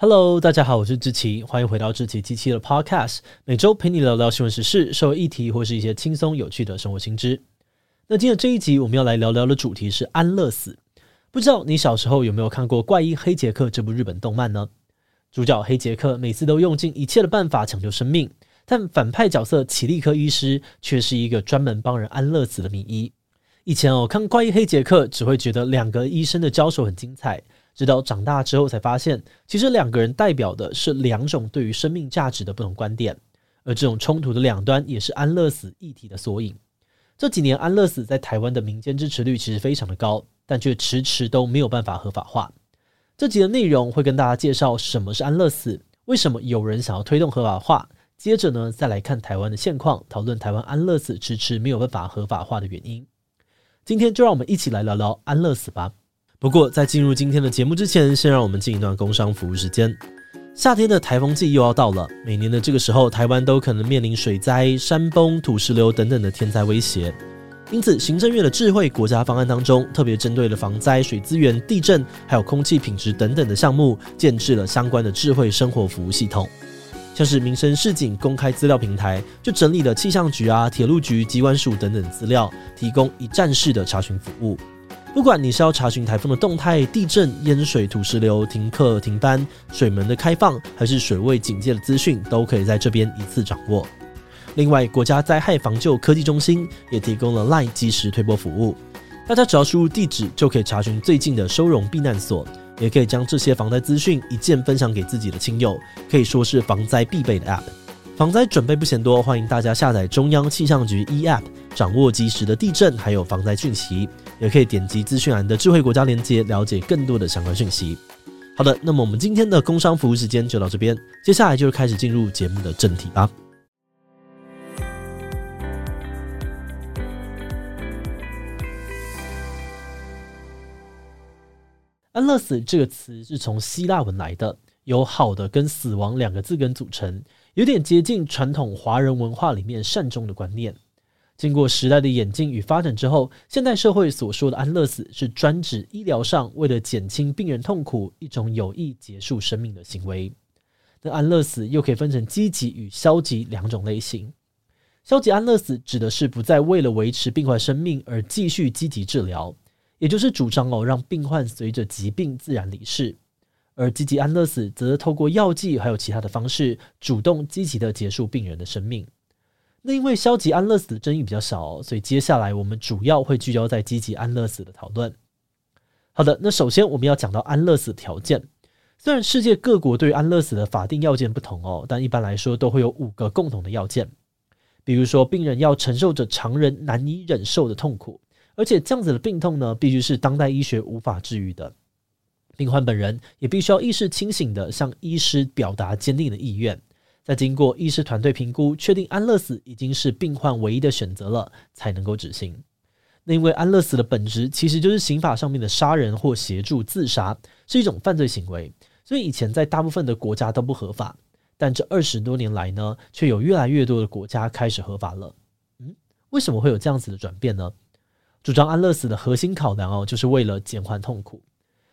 Hello，大家好，我是志奇，欢迎回到志奇机器的 Podcast，每周陪你聊聊新闻时事、社会议题或是一些轻松有趣的生活新知。那今天这一集我们要来聊聊的主题是安乐死。不知道你小时候有没有看过《怪医黑杰克》这部日本动漫呢？主角黑杰克每次都用尽一切的办法抢救生命，但反派角色奇力科医师却是一个专门帮人安乐死的名医。以前哦，看《怪医黑杰克》只会觉得两个医生的交手很精彩。直到长大之后才发现，其实两个人代表的是两种对于生命价值的不同观点，而这种冲突的两端也是安乐死议题的缩影。这几年，安乐死在台湾的民间支持率其实非常的高，但却迟迟都没有办法合法化。这集的内容会跟大家介绍什么是安乐死，为什么有人想要推动合法化，接着呢，再来看台湾的现况，讨论台湾安乐死迟迟没有办法合法化的原因。今天就让我们一起来聊聊安乐死吧。不过，在进入今天的节目之前，先让我们进一段工商服务时间。夏天的台风季又要到了，每年的这个时候，台湾都可能面临水灾、山崩、土石流等等的天灾威胁。因此，行政院的智慧国家方案当中，特别针对了防灾、水资源、地震，还有空气品质等等的项目，建置了相关的智慧生活服务系统，像是民生市井公开资料平台，就整理了气象局啊、铁路局、机关署等等资料，提供一站式的查询服务。不管你是要查询台风的动态、地震、淹水、土石流、停课停班、水门的开放，还是水位警戒的资讯，都可以在这边一次掌握。另外，国家灾害防救科技中心也提供了 LINE 即时推播服务，大家只要输入地址，就可以查询最近的收容避难所，也可以将这些防灾资讯一键分享给自己的亲友，可以说是防灾必备的 App。防灾准备不嫌多，欢迎大家下载中央气象局 eApp，掌握即时的地震还有防灾讯息。也可以点击资讯栏的智慧国家连接，了解更多的相关讯息。好的，那么我们今天的工商服务时间就到这边，接下来就开始进入节目的正题吧。安乐死这个词是从希腊文来的，由“好的”跟“死亡”两个字根组成。有点接近传统华人文化里面善终的观念。经过时代的演进与发展之后，现代社会所说的安乐死是专指医疗上为了减轻病人痛苦一种有意结束生命的行为。那安乐死又可以分成积极与消极两种类型。消极安乐死指的是不再为了维持病患生命而继续积极治疗，也就是主张哦让病患随着疾病自然离世。而积极安乐死则透过药剂还有其他的方式，主动积极的结束病人的生命。那因为消极安乐死的争议比较少，所以接下来我们主要会聚焦在积极安乐死的讨论。好的，那首先我们要讲到安乐死条件。虽然世界各国对安乐死的法定要件不同哦，但一般来说都会有五个共同的要件。比如说，病人要承受着常人难以忍受的痛苦，而且这样子的病痛呢，必须是当代医学无法治愈的。病患本人也必须要意识清醒地向医师表达坚定的意愿，在经过医师团队评估，确定安乐死已经是病患唯一的选择了，才能够执行。那因为安乐死的本质其实就是刑法上面的杀人或协助自杀，是一种犯罪行为，所以以前在大部分的国家都不合法。但这二十多年来呢，却有越来越多的国家开始合法了。嗯，为什么会有这样子的转变呢？主张安乐死的核心考量哦，就是为了减缓痛苦。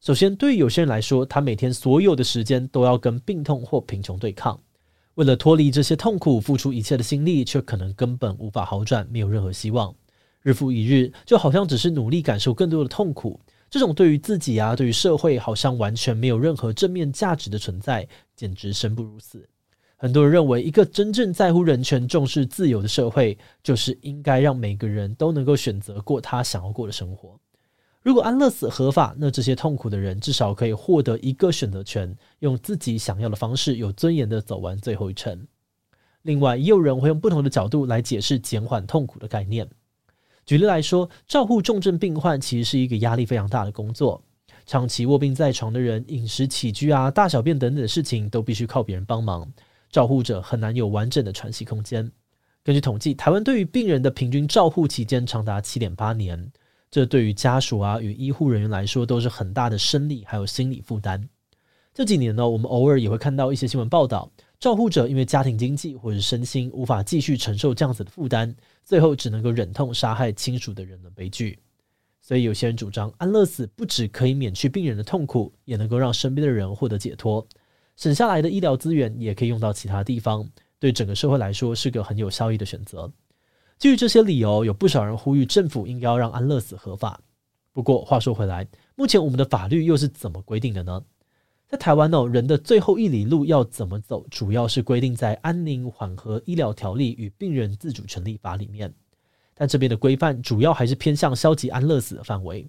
首先，对于有些人来说，他每天所有的时间都要跟病痛或贫穷对抗，为了脱离这些痛苦，付出一切的心力，却可能根本无法好转，没有任何希望。日复一日，就好像只是努力感受更多的痛苦。这种对于自己啊，对于社会，好像完全没有任何正面价值的存在，简直生不如死。很多人认为，一个真正在乎人权、重视自由的社会，就是应该让每个人都能够选择过他想要过的生活。如果安乐死合法，那这些痛苦的人至少可以获得一个选择权，用自己想要的方式，有尊严地走完最后一程。另外，也有人会用不同的角度来解释减缓痛苦的概念。举例来说，照护重症病患其实是一个压力非常大的工作，长期卧病在床的人，饮食起居啊、大小便等等的事情都必须靠别人帮忙，照护者很难有完整的喘息空间。根据统计，台湾对于病人的平均照护期间长达七点八年。这对于家属啊与医护人员来说都是很大的生理还有心理负担。这几年呢，我们偶尔也会看到一些新闻报道，照护者因为家庭经济或者是身心无法继续承受这样子的负担，最后只能够忍痛杀害亲属的人的悲剧。所以有些人主张安乐死不只可以免去病人的痛苦，也能够让身边的人获得解脱。省下来的医疗资源也可以用到其他地方，对整个社会来说是个很有效益的选择。基于这些理由，有不少人呼吁政府应该要让安乐死合法。不过话说回来，目前我们的法律又是怎么规定的呢？在台湾呢，人的最后一里路要怎么走，主要是规定在《安宁缓和医疗条例与病人自主权利法》里面。但这边的规范主要还是偏向消极安乐死的范围。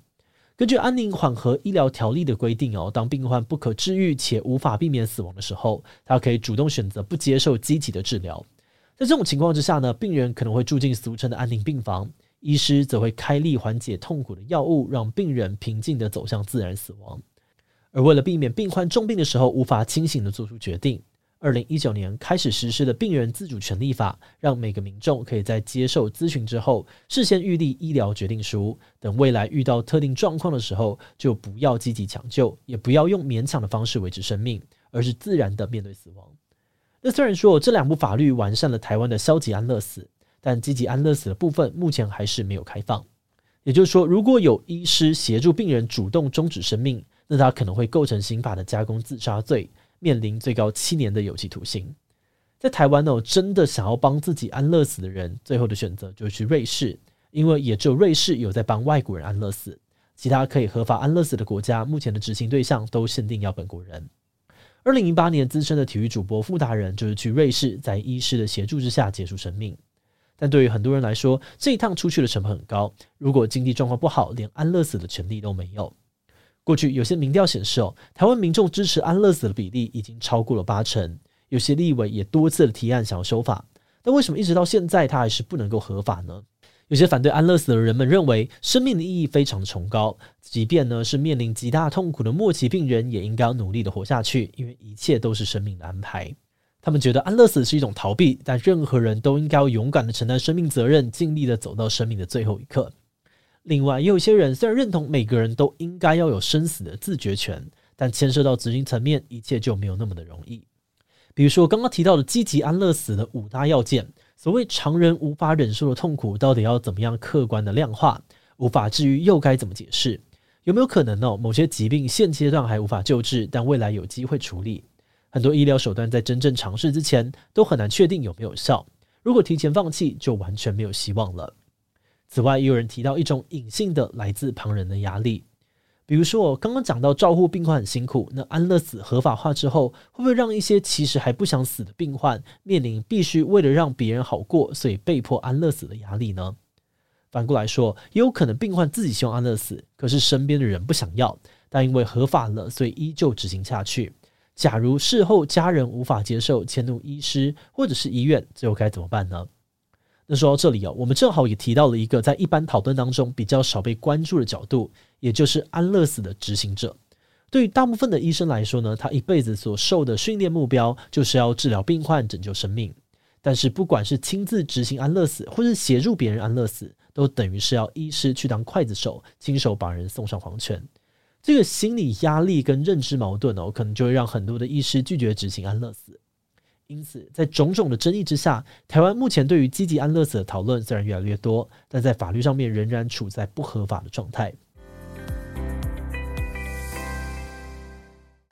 根据《安宁缓和医疗条例》的规定哦，当病患不可治愈且无法避免死亡的时候，他可以主动选择不接受积极的治疗。在这种情况之下呢，病人可能会住进俗称的安宁病房。医师则会开立缓解痛苦的药物，让病人平静地走向自然死亡。而为了避免病患重病的时候无法清醒地做出决定，二零一九年开始实施的《病人自主权利法》，让每个民众可以在接受咨询之后，事先预立医疗决定书，等未来遇到特定状况的时候，就不要积极抢救，也不要用勉强的方式维持生命，而是自然地面对死亡。那虽然说这两部法律完善了台湾的消极安乐死。但积极安乐死的部分目前还是没有开放，也就是说，如果有医师协助病人主动终止生命，那他可能会构成刑法的加工自杀罪，面临最高七年的有期徒刑。在台湾呢，真的想要帮自己安乐死的人，最后的选择就是去瑞士，因为也只有瑞士有在帮外国人安乐死，其他可以合法安乐死的国家，目前的执行对象都限定要本国人。二零零八年，资深的体育主播傅达人就是去瑞士，在医师的协助之下结束生命。但对于很多人来说，这一趟出去的成本很高。如果经济状况不好，连安乐死的权利都没有。过去有些民调显示，哦，台湾民众支持安乐死的比例已经超过了八成。有些立委也多次的提案想要修法，但为什么一直到现在它还是不能够合法呢？有些反对安乐死的人们认为，生命的意义非常崇高，即便呢是面临极大痛苦的末期病人，也应该要努力的活下去，因为一切都是生命的安排。他们觉得安乐死是一种逃避，但任何人都应该勇敢地承担生命责任，尽力地走到生命的最后一刻。另外，也有些人虽然认同每个人都应该要有生死的自觉权，但牵涉到执行层面，一切就没有那么的容易。比如说刚刚提到的积极安乐死的五大要件，所谓常人无法忍受的痛苦，到底要怎么样客观的量化？无法治愈又该怎么解释？有没有可能呢？某些疾病现阶段还无法救治，但未来有机会处理？很多医疗手段在真正尝试之前都很难确定有没有效。如果提前放弃，就完全没有希望了。此外，也有人提到一种隐性的来自旁人的压力，比如说我刚刚讲到照护病患很辛苦，那安乐死合法化之后，会不会让一些其实还不想死的病患面临必须为了让别人好过，所以被迫安乐死的压力呢？反过来说，也有可能病患自己希望安乐死，可是身边的人不想要，但因为合法了，所以依旧执行下去。假如事后家人无法接受，迁怒医师或者是医院，最后该怎么办呢？那说到这里哦，我们正好也提到了一个在一般讨论当中比较少被关注的角度，也就是安乐死的执行者。对于大部分的医生来说呢，他一辈子所受的训练目标就是要治疗病患、拯救生命。但是不管是亲自执行安乐死，或是协助别人安乐死，都等于是要医师去当刽子手，亲手把人送上黄泉。这个心理压力跟认知矛盾哦，可能就会让很多的医师拒绝执行安乐死。因此，在种种的争议之下，台湾目前对于积极安乐死的讨论虽然越来越多，但在法律上面仍然处在不合法的状态。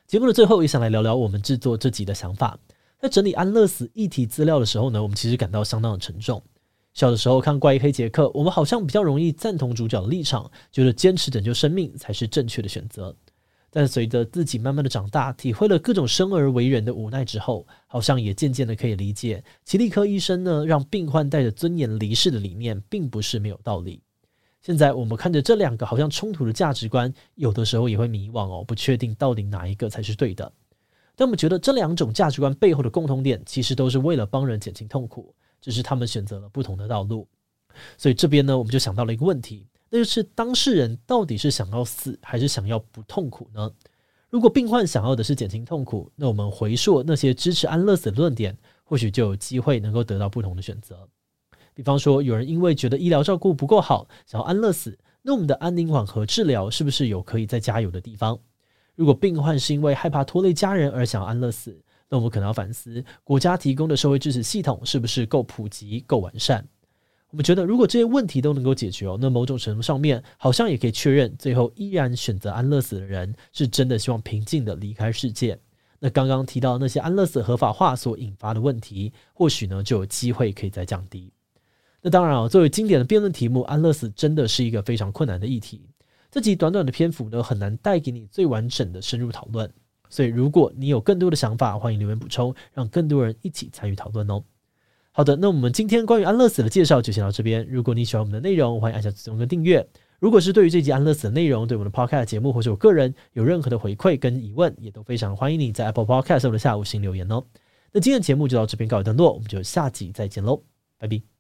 节目的最后，也想来聊聊我们制作这集的想法。在整理安乐死议题资料的时候呢，我们其实感到相当的沉重。小的时候看《怪医黑杰克》，我们好像比较容易赞同主角的立场，觉得坚持拯救生命才是正确的选择。但随着自己慢慢的长大，体会了各种生而为人的无奈之后，好像也渐渐的可以理解，奇力科医生呢，让病患带着尊严离世的理念，并不是没有道理。现在我们看着这两个好像冲突的价值观，有的时候也会迷惘哦，不确定到底哪一个才是对的。但我们觉得这两种价值观背后的共同点，其实都是为了帮人减轻痛苦。只是他们选择了不同的道路，所以这边呢，我们就想到了一个问题，那就是当事人到底是想要死还是想要不痛苦呢？如果病患想要的是减轻痛苦，那我们回溯那些支持安乐死的论点，或许就有机会能够得到不同的选择。比方说，有人因为觉得医疗照顾不够好，想要安乐死，那我们的安宁缓和治疗是不是有可以再加油的地方？如果病患是因为害怕拖累家人而想要安乐死，那我们可能要反思，国家提供的社会支持系统是不是够普及、够完善？我们觉得，如果这些问题都能够解决哦，那某种程度上面，好像也可以确认，最后依然选择安乐死的人，是真的希望平静的离开世界。那刚刚提到那些安乐死合法化所引发的问题，或许呢就有机会可以再降低。那当然啊，作为经典的辩论题目，安乐死真的是一个非常困难的议题。这集短短的篇幅呢，很难带给你最完整的深入讨论。所以，如果你有更多的想法，欢迎留言补充，让更多人一起参与讨论哦。好的，那我们今天关于安乐死的介绍就先到这边。如果你喜欢我们的内容，欢迎按下自动的订阅。如果是对于这集安乐死的内容，对我们的 Podcast 节目或者我个人有任何的回馈跟疑问，也都非常欢迎你在 Apple Podcast 上的下午星留言哦。那今天的节目就到这边告一段落，我们就下集再见喽，拜拜。